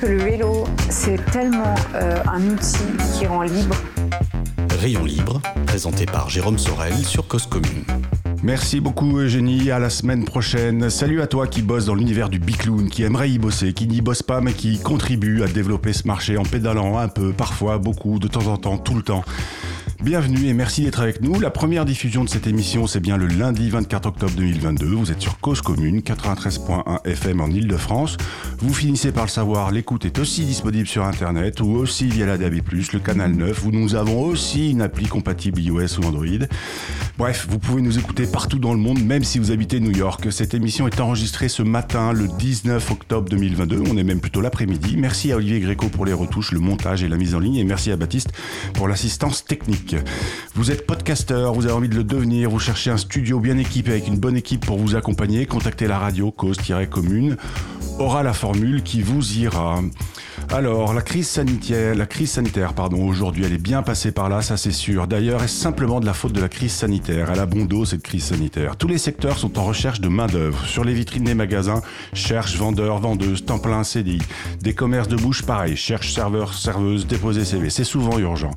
Que le vélo, c'est tellement euh, un outil qui rend libre. Rayon libre, présenté par Jérôme Sorel sur Cause Commune. Merci beaucoup Eugénie, à la semaine prochaine. Salut à toi qui bosse dans l'univers du bicloun, qui aimerait y bosser, qui n'y bosse pas mais qui contribue à développer ce marché en pédalant un peu, parfois beaucoup, de temps en temps, tout le temps. Bienvenue et merci d'être avec nous. La première diffusion de cette émission, c'est bien le lundi 24 octobre 2022. Vous êtes sur Cause Commune, 93.1 FM en Ile-de-France. Vous finissez par le savoir, l'écoute est aussi disponible sur Internet ou aussi via la DAB+, le canal 9, où nous avons aussi une appli compatible iOS ou Android. Bref, vous pouvez nous écouter partout dans le monde, même si vous habitez New York. Cette émission est enregistrée ce matin, le 19 octobre 2022. On est même plutôt l'après-midi. Merci à Olivier Gréco pour les retouches, le montage et la mise en ligne. Et merci à Baptiste pour l'assistance technique. Vous êtes podcasteur, vous avez envie de le devenir, vous cherchez un studio bien équipé avec une bonne équipe pour vous accompagner, contactez la radio cause-commune aura la formule qui vous ira. Alors, la crise sanitaire, la crise sanitaire, pardon, aujourd'hui, elle est bien passée par là, ça c'est sûr. D'ailleurs, est-ce simplement de la faute de la crise sanitaire Elle a bon dos cette crise sanitaire. Tous les secteurs sont en recherche de main d'œuvre. Sur les vitrines des magasins, cherche vendeurs, vendeuses, temps plein CDI. Des commerces de bouche, pareil, cherche serveurs, serveuses, déposer CV. C'est souvent urgent.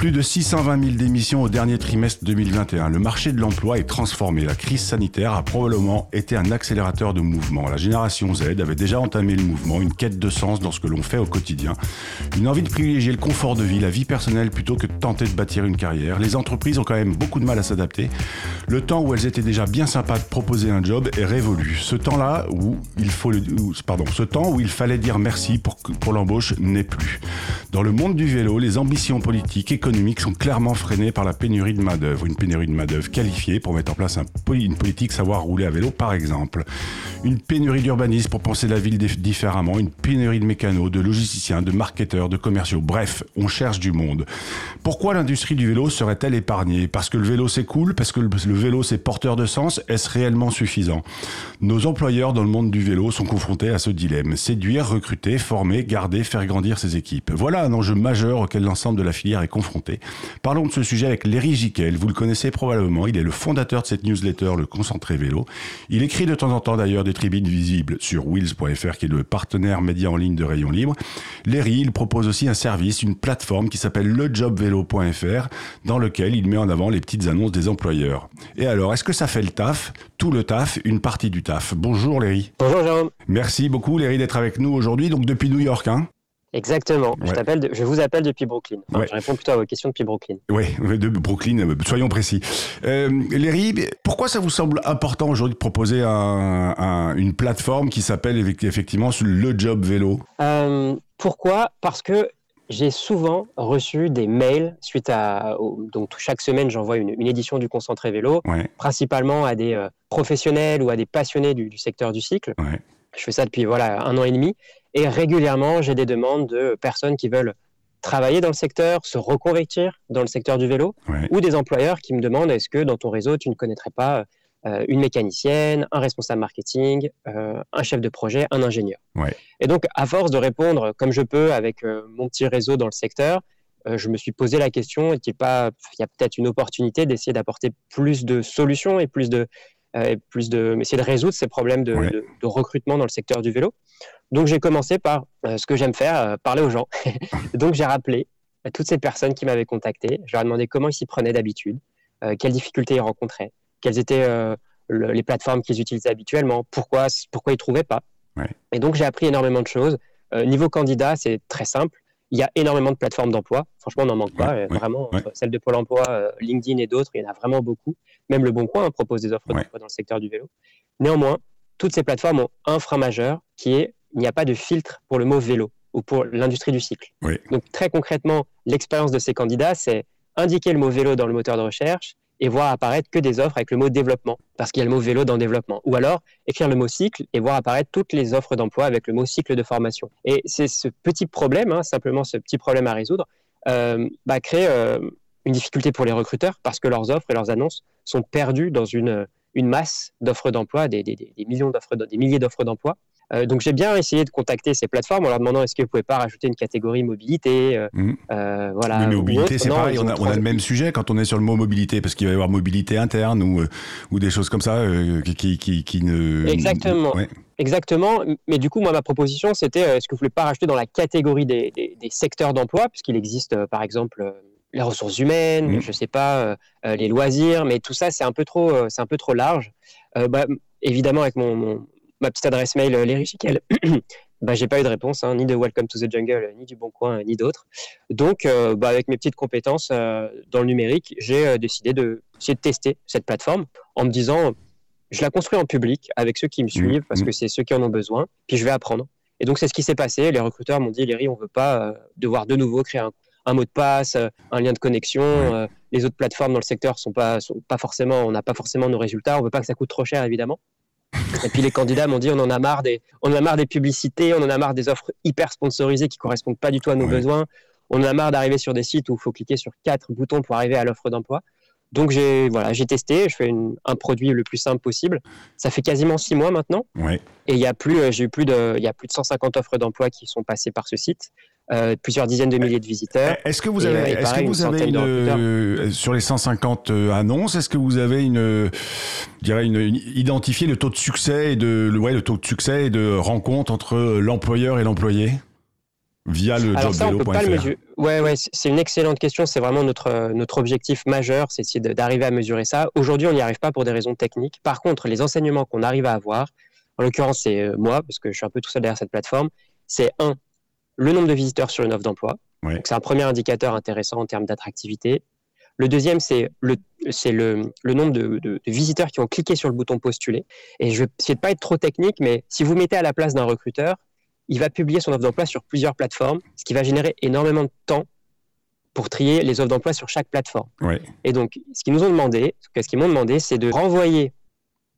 Plus de 620 000 démissions au dernier trimestre 2021. Le marché de l'emploi est transformé. La crise sanitaire a probablement été un accélérateur de mouvement. La génération Z avait déjà entamé le mouvement, une quête de sens dans ce que l'on fait au quotidien, une envie de privilégier le confort de vie, la vie personnelle plutôt que de tenter de bâtir une carrière. Les entreprises ont quand même beaucoup de mal à s'adapter. Le temps où elles étaient déjà bien sympas de proposer un job est révolu. Ce temps-là où il faut pardon, ce temps où il fallait dire merci pour, pour l'embauche n'est plus. Dans le monde du vélo, les ambitions politiques, économiques, sont clairement freinés par la pénurie de main-d'œuvre. Une pénurie de main-d'œuvre qualifiée pour mettre en place un, une politique savoir rouler à vélo, par exemple. Une pénurie d'urbanistes pour penser la ville différemment. Une pénurie de mécanos, de logisticiens, de marketeurs, de commerciaux. Bref, on cherche du monde. Pourquoi l'industrie du vélo serait-elle épargnée? Parce que le vélo c'est cool? Parce que le vélo c'est porteur de sens? Est-ce réellement suffisant? Nos employeurs dans le monde du vélo sont confrontés à ce dilemme. Séduire, recruter, former, garder, faire grandir ses équipes. Voilà un enjeu majeur auquel l'ensemble de la filière est confronté. Parlons de ce sujet avec Léry Giquel. Vous le connaissez probablement. Il est le fondateur de cette newsletter, le Concentré Vélo. Il écrit de temps en temps d'ailleurs des tribunes visibles sur wheels.fr, qui est le partenaire média en ligne de Rayon Libre. Léry, il propose aussi un service, une plateforme qui s'appelle lejobvélo.fr, dans lequel il met en avant les petites annonces des employeurs. Et alors, est-ce que ça fait le taf Tout le taf, une partie du taf? Bonjour Léry. Bonjour Jérôme. Merci beaucoup Léry d'être avec nous aujourd'hui, donc depuis New York. Hein? Exactement. Je, je vous appelle depuis Brooklyn. Je réponds plutôt à vos questions depuis Brooklyn. Oui, de Brooklyn, euh, soyons précis. Euh, Léry, pourquoi ça vous semble important aujourd'hui de proposer une plateforme qui s'appelle effectivement le Job Vélo? Euh, Pourquoi? Parce que j'ai souvent reçu des mails suite à. Donc, chaque semaine, j'envoie une, édition du Concentré Vélo, principalement à des professionnels ou à des passionnés du, secteur du cycle. Je fais ça depuis voilà, un an et demi. Et régulièrement, j'ai des demandes de personnes qui veulent travailler dans le secteur, se reconvertir dans le secteur du vélo, ou des employeurs qui me demandent est-ce que dans ton réseau, tu ne connaîtrais pas euh, une mécanicienne, un responsable marketing, euh, un chef de projet, un ingénieur? Et donc, à force de répondre comme je peux avec euh, mon petit réseau dans le secteur, je me suis posé la question, est-il pas, il y a peut-être une opportunité d'essayer d'apporter plus de solutions et plus de, plus de, essayer de résoudre ces problèmes de, de recrutement dans le secteur du vélo. Donc j'ai commencé par euh, ce que j'aime faire, euh, parler aux gens. Donc j'ai rappelé à toutes ces personnes qui m'avaient contacté. Je leur ai demandé comment ils s'y prenaient d'habitude, euh, quelles difficultés ils rencontraient, quelles étaient les plateformes qu'ils utilisaient habituellement, pourquoi, pourquoi ils ne trouvaient pas. Et donc j'ai appris énormément de choses. niveau candidat, c'est très simple. Il y a énormément de plateformes d'emploi. Franchement, on n'en manque pas. Vraiment, celles de Pôle emploi, LinkedIn et d'autres, il y en a vraiment beaucoup. Même Le Bon Coin hein, propose des offres d'emploi dans le secteur du vélo. Néanmoins, toutes ces plateformes ont un frein majeur qui est il n'y a pas de filtre pour le mot vélo ou pour l'industrie du cycle. Donc très concrètement, l'expérience de ces candidats, c'est indiquer le mot vélo dans le moteur de recherche et voir apparaître que des offres avec le mot développement, parce qu'il y a le mot vélo dans développement. Ou alors écrire le mot cycle et voir apparaître toutes les offres d'emploi avec le mot cycle de formation. Et c'est ce petit problème, hein, simplement ce petit problème à résoudre, bah, crée une difficulté pour les recruteurs parce que leurs offres et leurs annonces sont perdues dans une, une masse d'offres d'emploi, des, des, des, millions d'offres, des milliers d'offres d'emploi. Euh, donc j'ai bien essayé de contacter ces plateformes en leur demandant est-ce que vous pouvez pas rajouter une catégorie mobilité. Euh, mmh. euh, voilà. Mais mobilité, c'est pareil. On a, on a, le même sujet quand on est sur le mot mobilité parce qu'il va y avoir mobilité interne ou ou des choses comme ça qui, qui, qui, ne. Exactement. Exactement. Mais du coup, moi, ma proposition, c'était est-ce que vous voulez pas rajouter dans la catégorie des, des, des secteurs d'emploi, puisqu'il existe, par exemple, les ressources humaines, je mmh. je sais pas, les loisirs, mais tout ça, c'est un peu trop, c'est un peu trop large. Bah, évidemment, avec mon, ma petite adresse mail, euh, les bah, j'ai pas eu de réponse, hein, ni de Welcome to the Jungle, ni du Bon Coin, ni d'autres. Donc, euh, bah, avec mes petites compétences euh, dans le numérique, j'ai décidé de, de tester cette plateforme en me disant, je la construis en public avec ceux qui me mmh, suivent, parce mmh. que c'est ceux qui en ont besoin, puis je vais apprendre. Et donc, c'est ce qui s'est passé. Les recruteurs m'ont dit, Léry, on veut pas devoir de nouveau créer un, mot de passe, un lien de connexion. les autres plateformes dans le secteur sont pas, sont pas forcément, on n'a pas forcément nos résultats. On veut pas que ça coûte trop cher, évidemment. Et puis les candidats m'ont dit on en a marre des, on en a marre des publicités, on en a marre des offres hyper sponsorisées qui correspondent pas du tout à nos besoins. On en a marre d'arriver sur des sites où il faut cliquer sur quatre boutons pour arriver à l'offre d'emploi. Donc j'ai voilà, j'ai testé, je fais un produit le plus simple possible. Ça fait quasiment six mois maintenant. Et il y a plus, euh, j'ai eu plus de, il y a plus de 150 offres d'emploi qui sont passées par ce site. Euh, plusieurs dizaines de milliers de visiteurs. Est-ce que vous avez, euh, est-ce que vous avez une, sur les 150 annonces, est-ce que vous avez une, je dirais une, identifié le taux de succès et de, ouais, le taux de succès et de rencontre entre l'employeur et l'employé? via le jobvélo.fr Ouais, ouais, c'est une excellente question. C'est vraiment notre, notre objectif majeur, c'est d'arriver à mesurer ça. Aujourd'hui, on n'y arrive pas pour des raisons techniques. Par contre, les enseignements qu'on arrive à avoir, en l'occurrence, c'est euh, moi, parce que je suis un peu tout seul derrière cette plateforme, c'est un, le nombre de visiteurs sur une offre d'emploi. C'est un premier indicateur intéressant en termes d'attractivité. Le deuxième, c'est le, le, le, nombre de, de, visiteurs qui ont cliqué sur le bouton postuler. Et je vais essayer de pas être trop technique, mais si vous mettez à la place d'un recruteur, il va publier son offre d'emploi sur plusieurs plateformes, ce qui va générer énormément de temps pour trier les offres d'emploi sur chaque plateforme. Et donc, ce qu'ils nous ont demandé, ce qu'ils m'ont demandé, c'est de renvoyer,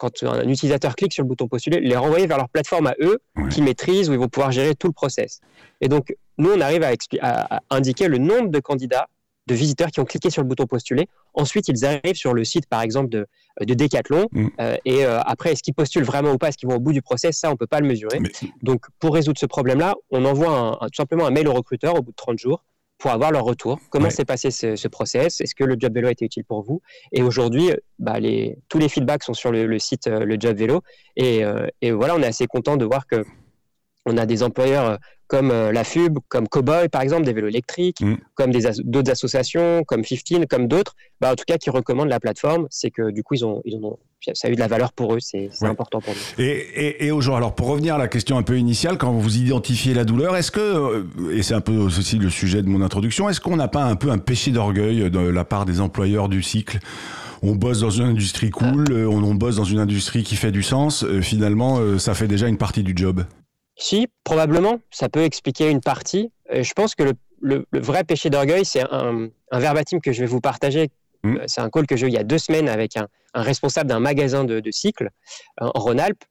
quand un utilisateur clique sur le bouton postuler, les renvoyer vers leur plateforme à eux, qui maîtrisent, où ils vont pouvoir gérer tout le process. Et donc, nous, on arrive à, à indiquer le nombre de candidats de visiteurs qui ont cliqué sur le bouton postuler. Ensuite, ils arrivent sur le site, par exemple, de, de Decathlon. Mm. Euh, et euh, après, est-ce qu'ils postulent vraiment ou pas? Est-ce qu'ils vont au bout du process? Ça, on ne peut pas le mesurer. Donc, pour résoudre ce problème-là, on envoie tout simplement un mail au recruteur au bout de 30 jours pour avoir leur retour. Comment s'est passé ce, process? Est-ce que le job vélo a été utile pour vous? Et aujourd'hui, bah, les, tous les feedbacks sont sur le, site euh, Le Job Vélo. Et, et, voilà, on est assez content de voir que on a des employeurs comme euh, la FUB, comme Cowboy par exemple, des vélos électriques, mm. comme d'autres associations, comme 15, comme d'autres, bah, en tout cas qui recommandent la plateforme, c'est que du coup ils ont, ils ont, ça a eu de la valeur pour eux, c'est important pour nous. Et, et, et aujourd'hui, alors pour revenir à la question un peu initiale, quand vous identifiez la douleur, est-ce que, euh, et c'est un peu aussi le sujet de mon introduction, est-ce qu'on n'a pas un peu un péché d'orgueil de la part des employeurs du cycle? On bosse dans une industrie cool, ah. on, on bosse dans une industrie qui fait du sens, euh, finalement, ça fait déjà une partie du job. Si, probablement, ça peut expliquer une partie. je pense que le, vrai péché d'orgueil, c'est un, verbatim que je vais vous partager. Mmh. Euh, c'est un call que j'ai eu il y a deux semaines avec un, responsable d'un magasin de, cycles en Rhône-Alpes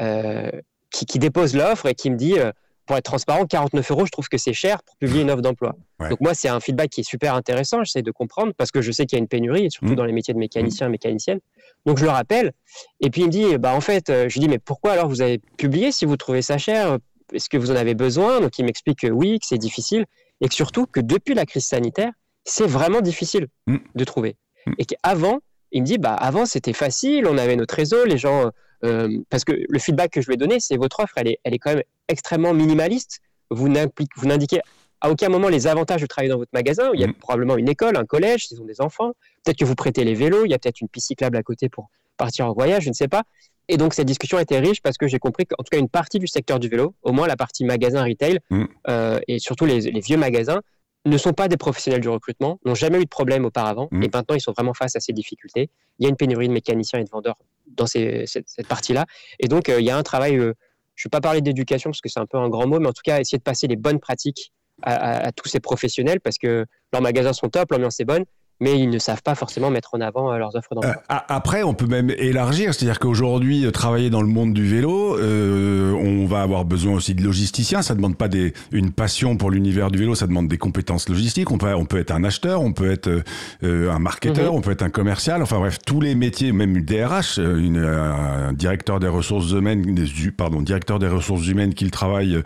euh, qui, dépose l'offre et qui me dit, euh, pour être transparent, 49 euros, je trouve que c'est cher pour publier une offre d'emploi. Donc moi, c'est un feedback qui est super intéressant, j'essaie de comprendre, parce que je sais qu'il y a une pénurie, surtout mmh. dans les métiers de mécanicien et mécanicienne. Donc je le rappelle. Et puis il me dit, bah en fait, euh, je lui dis, mais pourquoi alors vous avez publié si vous trouvez ça cher? Est-ce que vous en avez besoin? Donc il m'explique que oui, que c'est difficile, et que surtout que depuis la crise sanitaire, c'est vraiment difficile mm. de trouver. Mm. Et qu'avant, il me dit, bah avant c'était facile, on avait notre réseau, les gens, euh, parce que le feedback que je lui ai donné, c'est votre offre, elle est, elle est quand même extrêmement minimaliste. Vous n'indiquez à aucun moment les avantages de travailler dans votre magasin. Il y a mm. probablement une école, un collège, s'ils ont des enfants. Peut-être que vous prêtez les vélos, il y a peut-être une piste cyclable à côté pour partir en voyage, je ne sais pas. Et donc cette discussion était riche parce que j'ai compris qu'en tout cas une partie du secteur du vélo, au moins la partie magasin retail mm. euh, et surtout les, vieux magasins, ne sont pas des professionnels du recrutement, n'ont jamais eu de problème auparavant mm. et maintenant ils sont vraiment face à ces difficultés. Il y a une pénurie de mécaniciens et de vendeurs dans cette, partie-là. Et donc euh, il y a un travail, euh, je ne vais pas parler d'éducation parce que c'est un peu un grand mot, mais en tout cas essayer de passer les bonnes pratiques à, tous ces professionnels parce que leurs magasins sont top, l'ambiance est bonne. mais ils ne savent pas forcément mettre en avant leurs offres d'emploi. après, on peut même élargir, c'est-à-dire qu'aujourd'hui, travailler dans le monde du vélo, on va avoir besoin aussi de logisticiens. Ça ne demande pas des, une passion pour l'univers du vélo, ça demande des compétences logistiques. On peut, on peut être un acheteur, on peut être un marketeur, mhm. on peut être un commercial. Enfin bref, tous les métiers, même une DRH, une, un directeur des ressources humaines, pardon, directeur des ressources humaines qui travaille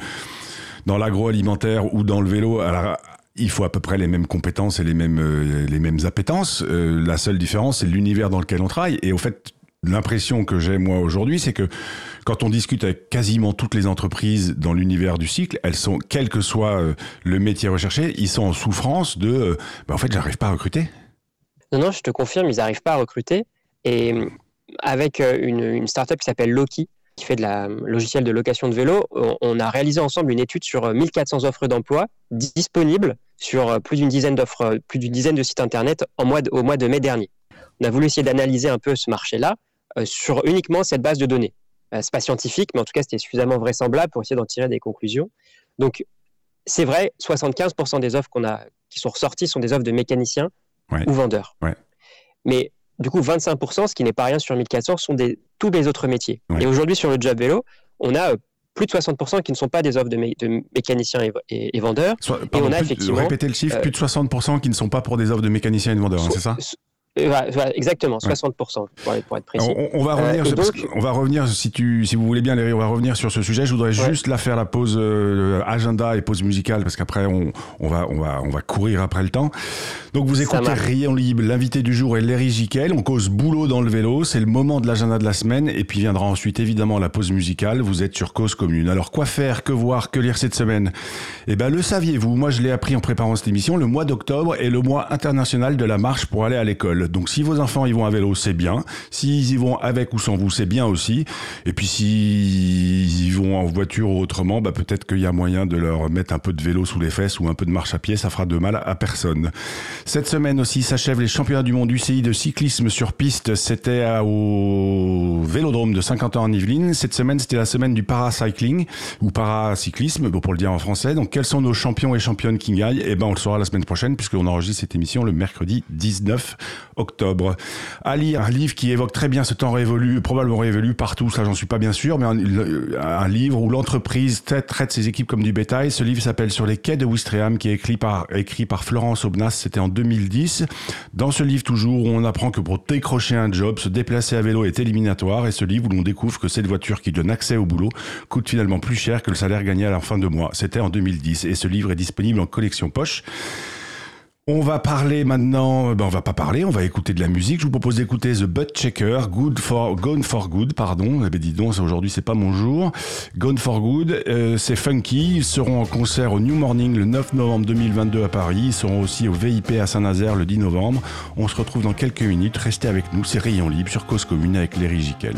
dans l'agroalimentaire ou dans le vélo, alors, il faut à peu près les mêmes compétences et les mêmes, euh, les mêmes appétences. Euh, la seule différence, c'est l'univers dans lequel on travaille. Et au fait, l'impression que j'ai moi aujourd'hui, c'est que quand on discute avec quasiment toutes les entreprises dans l'univers du cycle, elles sont, quel que soit euh, le métier recherché, ils sont en souffrance de, bah, en fait, j'arrive pas à recruter. Non, non, je te confirme, ils n'arrivent pas à recruter. Et avec une, une startup qui s'appelle Loki, qui fait de la logiciel de location de vélo, on a réalisé ensemble une étude sur 1400 euh, offres d'emploi disponibles sur euh, plus d'une dizaine d'offres, euh, plus d'une dizaine de sites internet en mois au mois de mai dernier. On a voulu essayer d'analyser un peu ce marché-là sur uniquement cette base de données. c'est pas scientifique, mais en tout cas c'était suffisamment vraisemblable pour essayer d'en tirer des conclusions. Donc c'est vrai, 75% des offres qu'on a qui sont ressorties sont des offres de mécaniciens ou vendeurs. Mais du coup, 25%, ce qui n'est pas rien sur 1400, sont des, tous les autres métiers. Et aujourd'hui, sur le job vélo, on a euh, plus de 60% qui ne sont pas des offres de, mécaniciens et, vendeurs. et on a effectivement. Répétez le chiffre, plus de 60% qui ne sont pas pour des offres de mécaniciens et de vendeurs, hein, c'est ça? Exactement, 60% pour, être précis. On, va revenir, euh, on va revenir si tu, si vous voulez bien, Léry, on va revenir sur ce sujet. Je voudrais juste la faire la pause euh, agenda et pause musicale parce qu'après on, on, va, on va, on va courir après le temps. Donc vous écoutez Rayon Libre, l'invité du jour est Léry Jiquel. On cause boulot dans le vélo, c'est le moment de l'agenda de la semaine et puis viendra ensuite évidemment la pause musicale. Vous êtes sur cause commune. Alors quoi faire, que voir, que lire cette semaine? Eh ben le saviez-vous? Moi je l'ai appris en préparant cette émission. Le mois d'octobre est le mois international de la marche pour aller à l'école. Donc si vos enfants y vont à vélo, c'est bien. S'ils y vont avec ou sans vous, c'est bien aussi. Et puis s'ils y vont en voiture ou autrement, bah peut-être qu'il y a moyen de leur mettre un peu de vélo sous les fesses ou un peu de marche à pied, ça fera de mal à personne. Cette semaine aussi s'achèvent les championnats du monde UCI de cyclisme sur piste. C'était au Vélodrome de Saint-Quentin en Yvelines. Cette semaine, c'était la semaine du paracycling ou paracyclisme, bon pour le dire en français. Donc quels sont nos champions et championnes qui gagnent? Eh ben on le saura la semaine prochaine puisqu'on enregistre cette émission le mercredi 19 octobre. À lire un livre qui évoque très bien ce temps révolu, probablement révolu partout, ça j'en suis pas bien sûr, mais un, livre où l'entreprise traite ses équipes comme du bétail. Ce livre s'appelle Sur les quais de Wistreham, qui est écrit par, écrit par Florence Obnas, c'était en 2010. Dans ce livre toujours, on apprend que pour décrocher un job, se déplacer à vélo est éliminatoire, et ce livre où l'on découvre que cette voiture qui donne accès au boulot coûte finalement plus cher que le salaire gagné à la fin de mois. C'était en 2010, et ce livre est disponible en collection poche. On va parler maintenant, ben on va pas parler, on va écouter de la musique. Je vous propose d'écouter The Butt Checker, Good for, Gone for Good, pardon. Eh ben dis donc, aujourd'hui c'est pas mon jour. Gone for Good, euh, c'est funky. Ils seront en concert au New Morning le 9 novembre 2022 à Paris. Ils seront aussi au VIP à Saint-Nazaire le 10 novembre. On se retrouve dans quelques minutes. Restez avec nous, c'est Rayon Libre sur Cause Commune avec Léry Giquel.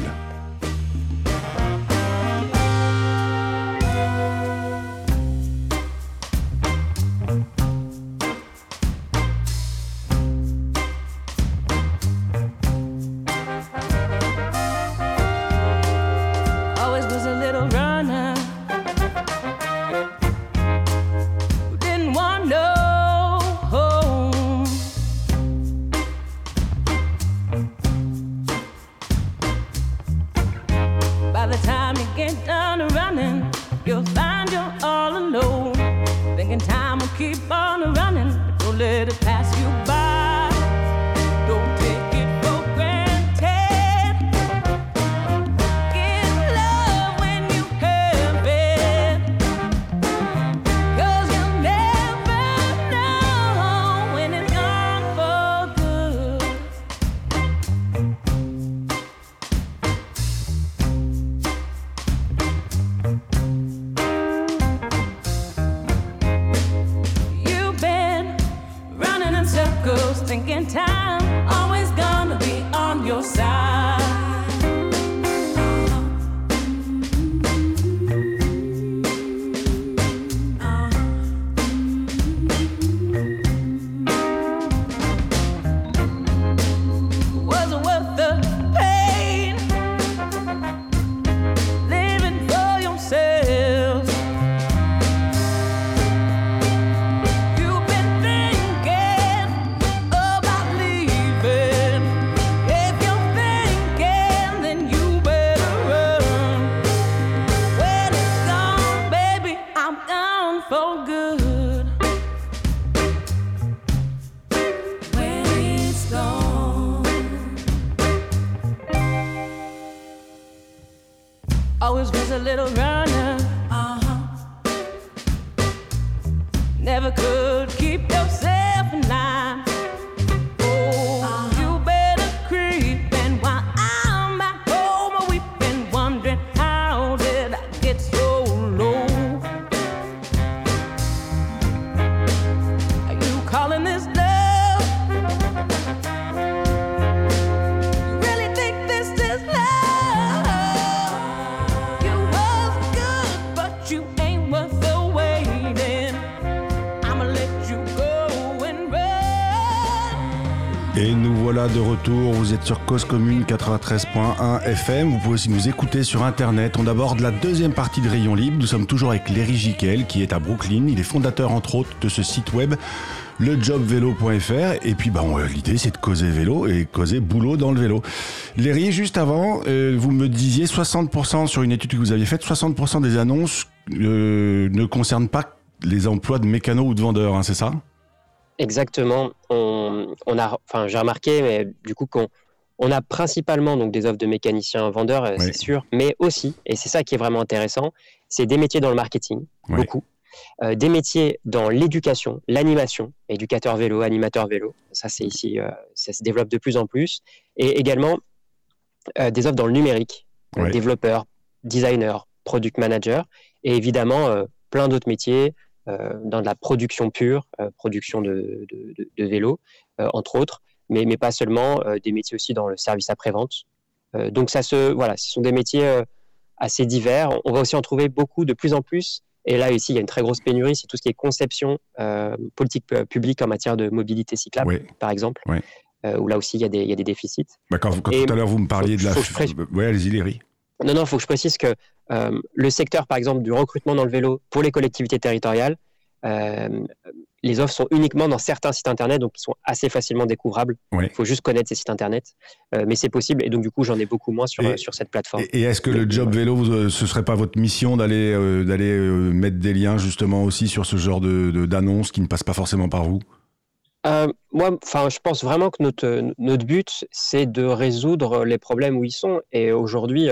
Vous êtes sur Cause Commune 93.1 FM, vous pouvez aussi nous écouter sur internet. On aborde la deuxième partie de Rayon Libre, nous sommes toujours avec Léry Jiquel qui est à Brooklyn, il est fondateur entre autres de ce site web lejobvélo.fr et puis bah, l'idée c'est de causer vélo et causer boulot dans le vélo. Léry, juste avant, euh, vous me disiez 60% sur une étude que vous aviez faite, 60% des annonces euh, ne concernent pas les emplois de mécano ou de vendeurs, hein, c'est ça? Exactement. On, a, enfin, j'ai remarqué, mais du coup, qu'on on a principalement donc des offres de mécaniciens vendeurs, euh, c'est sûr, mais aussi, et c'est ça qui est vraiment intéressant, c'est des métiers dans le marketing, beaucoup, euh, des métiers dans l'éducation, l'animation, éducateur vélo, animateur vélo, ça c'est ici, euh, ça se développe de plus en plus, et également des offres dans le numérique, développeur, designer, product manager, et évidemment plein d'autres métiers, dans de la production pure, euh, production de, de, vélos, euh, entre autres, mais, mais pas seulement, des métiers aussi dans le service après-vente. donc ça se, voilà, ce sont des métiers assez divers. On va aussi en trouver beaucoup de plus en plus. Et là, ici, il y a une très grosse pénurie, c'est tout ce qui est conception politique publique en matière de mobilité cyclable, par exemple, où là aussi, il y a des, il y a des déficits. D'accord, quand, tout à l'heure, vous me parliez de la... Oui, allez-y, Léry. Non, non, il faut que je précise que euh, le secteur, par exemple, du recrutement dans le vélo pour les collectivités territoriales, euh, les offres sont uniquement dans certains sites internet, donc ils sont assez facilement découvrables. Il faut juste connaître ces sites internet, euh, mais c'est possible. Et donc du coup, j'en ai beaucoup moins sur, sur cette plateforme. Et, est-ce que le job vélo, ce serait pas votre mission d'aller d'aller mettre des liens justement aussi sur ce genre de d'annonces qui ne passent pas forcément par vous? Moi, enfin, je pense vraiment que notre, notre but, c'est de résoudre les problèmes où ils sont. Et aujourd'hui,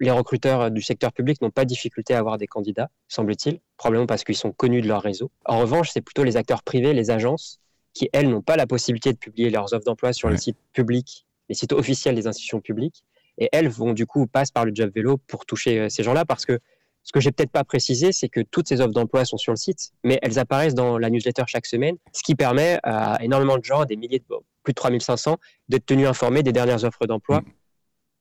les recruteurs du secteur public n'ont pas de difficulté à avoir des candidats, semble-t-il, probablement parce qu'ils sont connus de leur réseau. En revanche, c'est plutôt les acteurs privés, les agences, qui, elles, n'ont pas la possibilité de publier leurs offres d'emploi sur les sites publics, les sites officiels des institutions publiques. Et elles vont du coup passer par le job vélo pour toucher euh, ces gens-là parce que ce que j'ai peut-être pas précisé, c'est que toutes ces offres d'emploi sont sur le site, mais elles apparaissent dans la newsletter chaque semaine, ce qui permet à énormément de gens, à des milliers de, plus de 3500, d'être tenus informés des dernières offres d'emploi. Mm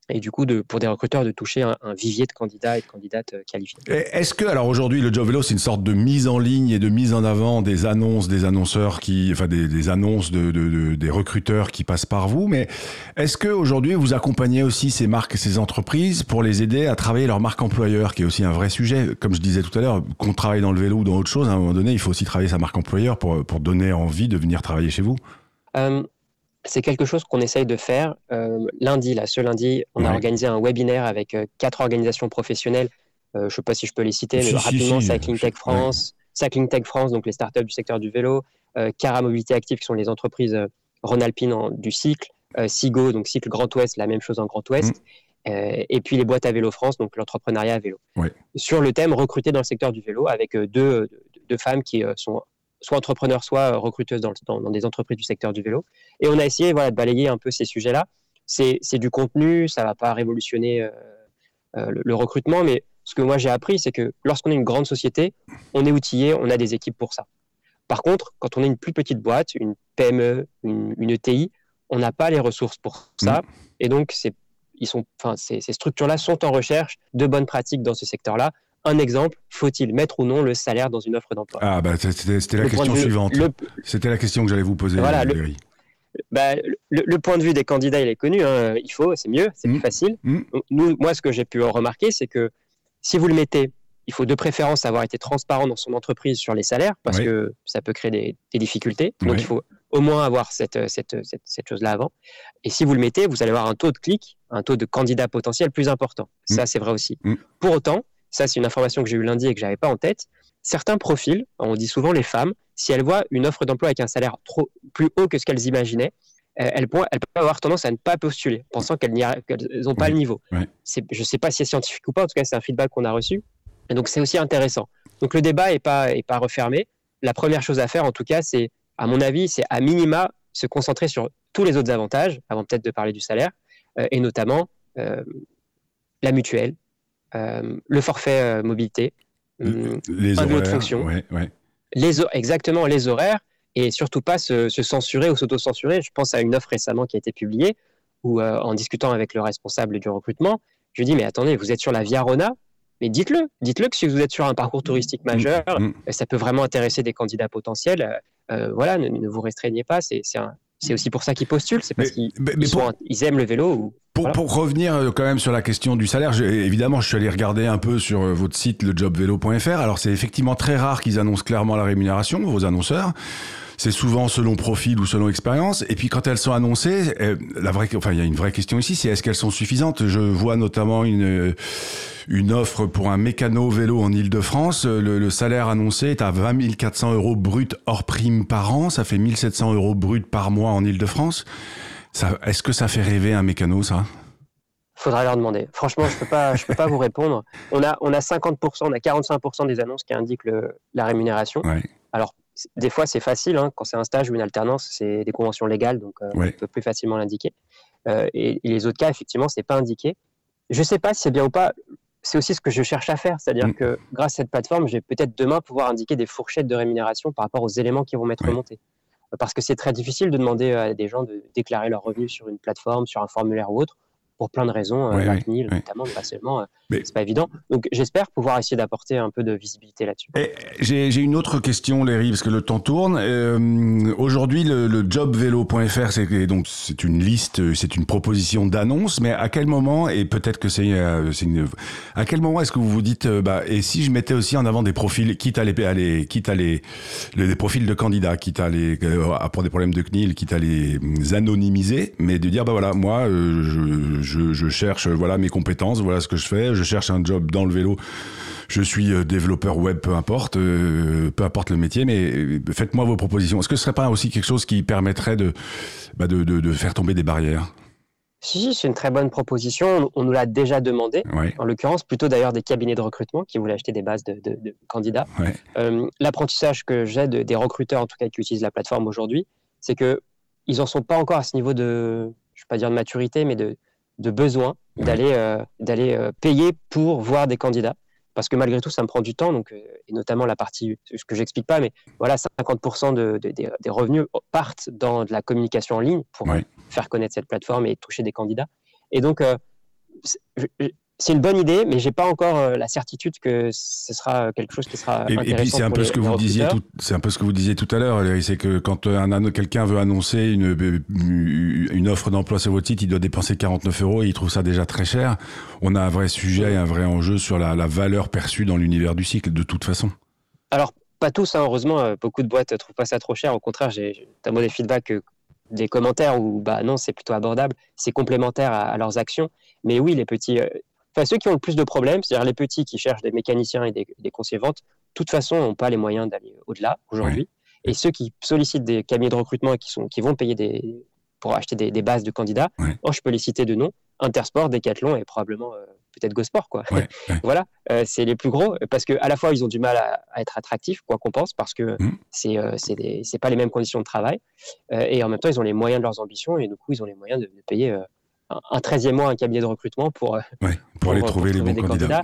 et du coup de, pour des recruteurs de toucher un, vivier de candidats et de candidates euh, qualifiés. Est-ce que alors aujourd'hui le job vélo c'est une sorte de mise en ligne et de mise en avant des annonces des annonceurs qui enfin des, des annonces de, de, des recruteurs qui passent par vous mais est-ce que aujourd'hui vous accompagnez aussi ces marques et ces entreprises pour les aider à travailler leur marque employeur qui est aussi un vrai sujet? Comme je disais tout à l'heure qu'on travaille dans le vélo ou dans autre chose à un moment donné il faut aussi travailler sa marque employeur pour pour donner envie de venir travailler chez vous. Euh, c'est quelque chose qu'on essaye de faire. Euh, lundi, là, ce lundi, on a organisé un webinaire avec euh, quatre organisations professionnelles. Euh, je ne sais pas si je peux les citer, mais rapidement, Cycling Tech France, Cycling Tech France, donc les startups du secteur du vélo, Cara Mobilité Active, qui sont les entreprises Rhône-Alpine du cycle, Sigo, donc cycle Grand Ouest, la même chose en Grand Ouest. Mm. et puis les boîtes à vélo France, donc l'entrepreneuriat à vélo. Sur le thème recruter dans le secteur du vélo avec deux, deux femmes qui sont soit entrepreneurs, soit euh, recruteuses dans, des entreprises du secteur du vélo. Et on a essayé voilà, de balayer un peu ces sujets-là. C'est du contenu, ça ne va pas révolutionner euh, euh, le, recrutement, mais ce que moi j'ai appris, c'est que lorsqu'on est une grande société, on est outillé, on a des équipes pour ça. Par contre, quand on est une plus petite boîte, une PME, une, ETI, on n'a pas les ressources pour ça. Mmh. Et donc, ils sont, ces structures-là sont en recherche de bonnes pratiques dans ce secteur-là un exemple, faut-il mettre ou non le salaire dans une offre d'emploi? Ah, bah, c'était la question suivante. C'était la question que j'allais vous poser, voilà, le, bah, le, point de vue des candidats, il est connu. Hein. Il faut, c'est mieux, c'est plus mmh. facile. Mmh. Nous, moi, ce que j'ai pu remarquer, c'est que si vous le mettez, il faut de préférence avoir été transparent dans son entreprise sur les salaires, parce que ça peut créer des, difficultés. Donc, il faut au moins avoir cette, cette, cette, chose-là avant. Et si vous le mettez, vous allez avoir un taux de clic, un taux de candidats potentiels plus important. Ça, mmh. c'est vrai aussi. Pour autant, ça c'est une information que j'ai eue lundi et que j'avais pas en tête, certains profils, on dit souvent les femmes, si elles voient une offre d'emploi avec un salaire trop, plus haut que ce qu'elles imaginaient, elles, peuvent avoir tendance à ne pas postuler, pensant qu'elles n'ont pas le niveau. Je ne sais pas si c'est scientifique ou pas, en tout cas c'est un feedback qu'on a reçu. Et donc c'est aussi intéressant. Donc le débat n'est pas, est pas refermé. La première chose à faire, en tout cas, c'est, à mon avis, c'est à minima se concentrer sur tous les autres avantages, avant peut-être de parler du salaire, euh, et notamment euh, la mutuelle, euh, le forfait mobilité, les un horaires, fonction, Les, exactement les horaires, et surtout pas se, censurer ou s'auto-censurer. Je pense à une offre récemment qui a été publiée, où en discutant avec le responsable du recrutement, je lui dis, mais attendez, vous êtes sur la Via Rona, mais dites-le, dites-le que si vous êtes sur un parcours touristique mm, majeur, mm, mm. ça peut vraiment intéresser des candidats potentiels. voilà, ne, vous restreignez pas, c'est un, c'est aussi pour ça qu'ils postulent, c'est parce qu'ils ils aiment le vélo. Ou, pour, pour, revenir euh, quand même sur la question du salaire, évidemment, je suis allé regarder un peu sur euh, votre site, lejobvélo.fr. Alors, c'est effectivement très rare qu'ils annoncent clairement la rémunération, vos annonceurs. C'est souvent selon profil ou selon expérience. Et puis quand elles sont annoncées, euh, la vraie, enfin il y a une vraie question ici, c'est est-ce qu'elles sont suffisantes? Je vois notamment une une offre pour un mécano vélo en Ile-de-France. Le, salaire annoncé est à 20 400 euros brut hors prime par an. Ça fait 1700 euros brut par mois en Ile-de-France. Est-ce que ça fait rêver un mécano, ça? Faudra leur demander. Franchement, je peux pas, je peux pas vous répondre. On a, on a 50%, on a 45% des annonces qui indiquent la rémunération. Alors, des fois, c'est facile. Hein. quand c'est un stage ou une alternance, c'est des conventions légales, donc euh, on peut plus facilement l'indiquer. Euh, et, les autres cas, effectivement, c'est pas indiqué. Je sais pas si c'est bien ou pas c'est aussi ce que je cherche à faire. C'est-à-dire mm. que grâce à cette plateforme, je vais peut-être demain pouvoir indiquer des fourchettes de rémunération par rapport aux éléments qui vont m'être remontés. Parce que c'est très difficile de demander à des gens de déclarer leurs revenus sur une plateforme, sur un formulaire ou autre pour plein de raisons, euh, la CNIL notamment, pas seulement. Euh, c'est pas évident. Donc j'espère pouvoir essayer d'apporter un peu de visibilité là-dessus. J'ai une autre question, Léry, parce que le temps tourne. Euh, Aujourd'hui, le, le jobvélo.fr, c'est donc c'est une liste, c'est une proposition d'annonce, mais à quel moment et peut-être que c'est euh, à quel moment est-ce que vous vous dites euh, bah et si je mettais aussi en avant des profils, quitte à les, à les quitte à les, les, profils de candidats, quitte à les pour des problèmes de CNIL, quitte à les anonymiser, mais de dire bah voilà moi je je, cherche voilà mes compétences, voilà ce que je fais, je cherche un job dans le vélo. Je suis euh, développeur web, peu importe, euh, peu importe le métier, mais euh, faites-moi vos propositions. Est-ce que ce serait pas aussi quelque chose qui permettrait de, bah de, de, faire tomber des barrières? Si, c'est une très bonne proposition. On nous l'a déjà demandé. En l'occurrence, plutôt d'ailleurs des cabinets de recrutement qui voulaient acheter des bases de, candidats. L'apprentissage que j'ai des recruteurs, en tout cas, qui utilisent la plateforme aujourd'hui, c'est que ils en sont pas encore à ce niveau de, je vais pas dire de maturité, mais de, de besoin d'aller euh, d'aller euh, payer pour voir des candidats. Parce que malgré tout ça me prend du temps donc euh, et notamment la partie ce que j'explique pas mais voilà 50% de, des revenus partent dans de la communication en ligne pour faire connaître cette plateforme et toucher des candidats. Et donc c'est une bonne idée, mais j'ai pas encore euh, la certitude que ce sera quelque chose qui sera et, intéressant. Et puis c'est un peu ce que vous disiez, c'est un peu ce que vous disiez tout à l'heure, c'est que quand un, quelqu'un veut annoncer une, une offre d'emploi sur votre site, il doit dépenser 49 euros et il trouve ça déjà très cher. On a un vrai sujet et un vrai enjeu sur la, valeur perçue dans l'univers du cycle, de toute façon. Alors pas tous, hein, heureusement, euh, beaucoup de boîtes trouvent pas ça trop cher. Au contraire, j'ai notamment des feedbacks, des commentaires où bah non, c'est plutôt abordable, c'est complémentaire à, à, leurs actions. Mais oui, les petits, euh, ceux qui ont le plus de problèmes, c'est-à-dire les petits qui cherchent des mécaniciens et des, des conseillers ventes, de toute façon, n'ont pas les moyens d'aller au-delà aujourd'hui. Et ceux qui sollicitent des cabinets de recrutement et qui, sont, qui vont payer des, pour acheter des, bases de candidats, oh, je peux les citer de nom Intersport, Decathlon et probablement euh, peut-être GoSport. Quoi. voilà, euh, c'est les plus gros parce qu'à la fois, ils ont du mal à, être attractifs, quoi qu'on pense, parce que mmh. c'est euh, c'est pas les mêmes conditions de travail. et en même temps, ils ont les moyens de leurs ambitions et du coup, ils ont les moyens de, de payer un 13e mois un cabinet de recrutement pour, euh, pour, aller trouver les bons candidats.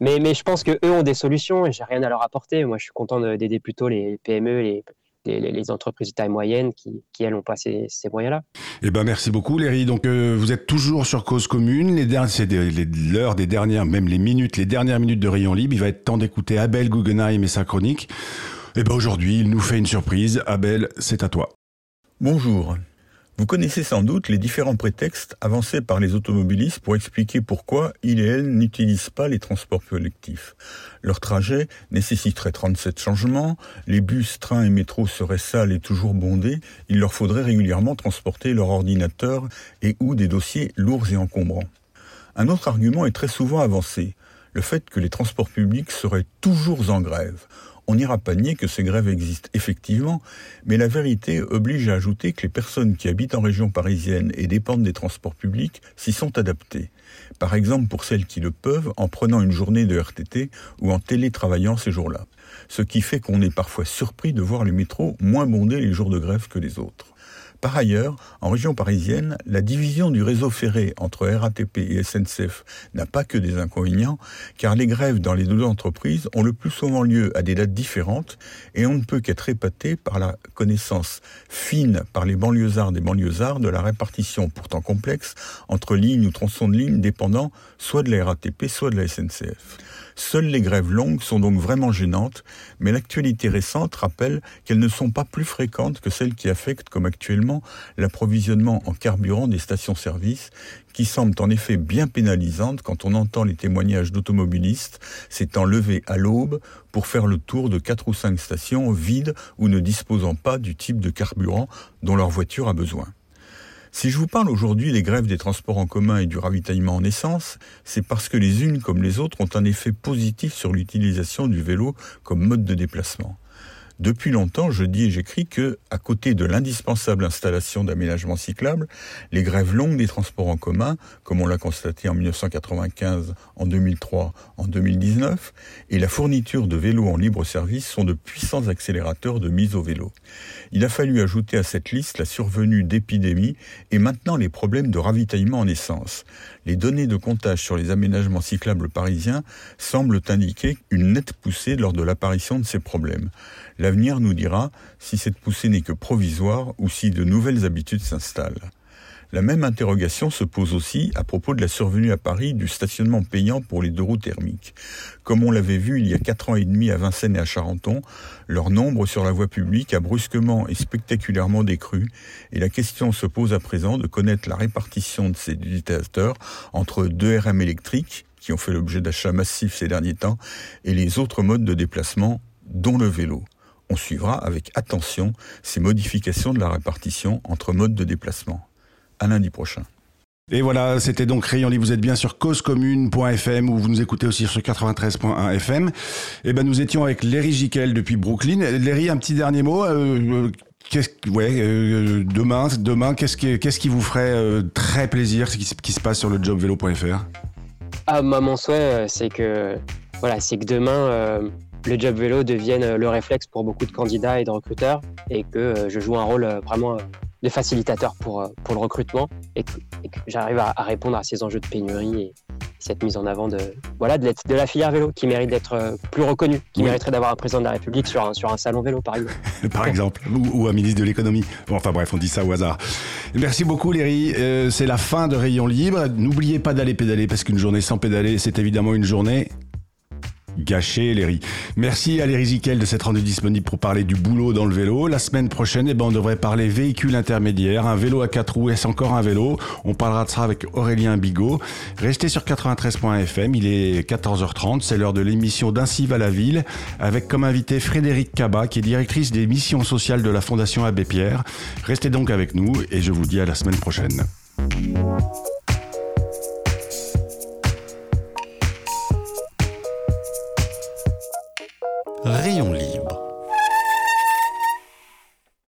Mais, mais je pense qu'eux ont des solutions et j'ai rien à leur apporter. Moi, je suis content d'aider plutôt les PME, les, les, entreprises de taille moyenne qui, qui elles, n'ont pas ces, ces moyens-là. Eh ben, merci beaucoup, Léry. Donc, euh, vous êtes toujours sur Cause Commune. Les c'est l'heure des dernières, même les minutes, les dernières minutes de Rayon Libre. Il va être temps d'écouter Abel Guggenheim et sa chronique. Et eh ben, aujourd'hui, il nous fait une surprise. Abel, c'est à toi. Bonjour. Vous connaissez sans doute les différents prétextes avancés par les automobilistes pour expliquer pourquoi ils et elles n'utilisent pas les transports collectifs. Leur trajet nécessiterait 37 changements, les bus, trains et métros seraient sales et toujours bondés, il leur faudrait régulièrement transporter leur ordinateur et ou des dossiers lourds et encombrants. Un autre argument est très souvent avancé, le fait que les transports publics seraient toujours en grève. On n'ira pas nier que ces grèves existent effectivement, mais la vérité oblige à ajouter que les personnes qui habitent en région parisienne et dépendent des transports publics s'y sont adaptées. Par exemple pour celles qui le peuvent en prenant une journée de RTT ou en télétravaillant ces jours-là. Ce qui fait qu'on est parfois surpris de voir les métros moins bondés les jours de grève que les autres. Par ailleurs, en région parisienne, la division du réseau ferré entre RATP et SNCF n'a pas que des inconvénients, car les grèves dans les deux entreprises ont le plus souvent lieu à des dates différentes, et on ne peut qu'être épaté par la connaissance fine par les banlieusards des banlieusards de la répartition pourtant complexe entre lignes ou tronçons de lignes dépendant soit de la RATP, soit de la SNCF. Seules les grèves longues sont donc vraiment gênantes, mais l'actualité récente rappelle qu'elles ne sont pas plus fréquentes que celles qui affectent, comme actuellement, l'approvisionnement en carburant des stations-service, qui semblent en effet bien pénalisantes quand on entend les témoignages d'automobilistes s'étant levés à l'aube pour faire le tour de quatre ou cinq stations vides ou ne disposant pas du type de carburant dont leur voiture a besoin. Si je vous parle aujourd'hui des grèves des transports en commun et du ravitaillement en essence, c'est parce que les unes comme les autres ont un effet positif sur l'utilisation du vélo comme mode de déplacement. Depuis longtemps, je dis et j'écris que, à côté de l'indispensable installation d'aménagements cyclables, les grèves longues des transports en commun, comme on l'a constaté en 1995, en 2003, en 2019, et la fourniture de vélos en libre service sont de puissants accélérateurs de mise au vélo. Il a fallu ajouter à cette liste la survenue d'épidémies et maintenant les problèmes de ravitaillement en essence. Les données de comptage sur les aménagements cyclables parisiens semblent indiquer une nette poussée lors de l'apparition de ces problèmes. L'avenir nous dira si cette poussée n'est que provisoire ou si de nouvelles habitudes s'installent. La même interrogation se pose aussi à propos de la survenue à Paris du stationnement payant pour les deux roues thermiques. Comme on l'avait vu il y a quatre ans et demi à Vincennes et à Charenton, leur nombre sur la voie publique a brusquement et spectaculairement décru, et la question se pose à présent de connaître la répartition de ces utilisateurs entre deux RM électriques, qui ont fait l'objet d'achats massifs ces derniers temps, et les autres modes de déplacement, dont le vélo on suivra avec attention ces modifications de la répartition entre modes de déplacement. À lundi prochain. Et voilà, c'était donc Rayon Libre. Vous êtes bien sur causecommune.fm ou vous nous écoutez aussi sur 93.1 FM. Et ben, nous étions avec Léry Giquel depuis Brooklyn. Léry, un petit dernier mot. Euh, qu'est-ce, ouais, euh, demain, demain, qu'est-ce qui, qu'est-ce qui vous ferait euh, très plaisir, ce qui, qui, se passe sur le jobvélo.fr Ah, moi, mon souhait, c'est que, voilà, c'est que demain, le job vélo devienne euh, le réflexe pour beaucoup de candidats et de recruteurs et que euh, je joue un rôle euh, vraiment de facilitateur pour, pour le recrutement et que, j'arrive à, répondre à ces enjeux de pénurie et cette mise en avant de, voilà, de, de la filière vélo qui mérite d'être plus reconnue, qui mériterait d'avoir un président de la République sur un, sur un salon vélo, par exemple. par exemple, ou, un ministre de l'économie. Bon, enfin bref, on dit ça au hasard. Merci beaucoup, Léry. c'est la fin de Rayon Libre. N'oubliez pas d'aller pédaler parce qu'une journée sans pédaler, c'est évidemment une journée gâché, Léry. Merci à Léry de s'être rendu disponible pour parler du boulot dans le vélo. La semaine prochaine, eh ben, on devrait parler véhicule intermédiaire, un vélo à quatre roues, est-ce encore un vélo? On parlera de ça avec Aurélien Bigot. Restez sur 93.fm, il est 14h30, c'est l'heure de l'émission d'Ainsi va la ville, avec comme invité Frédéric Cabat, qui est directrice des missions sociales de la Fondation Abbé Pierre. Restez donc avec nous et je vous dis à la semaine prochaine. Rayon libre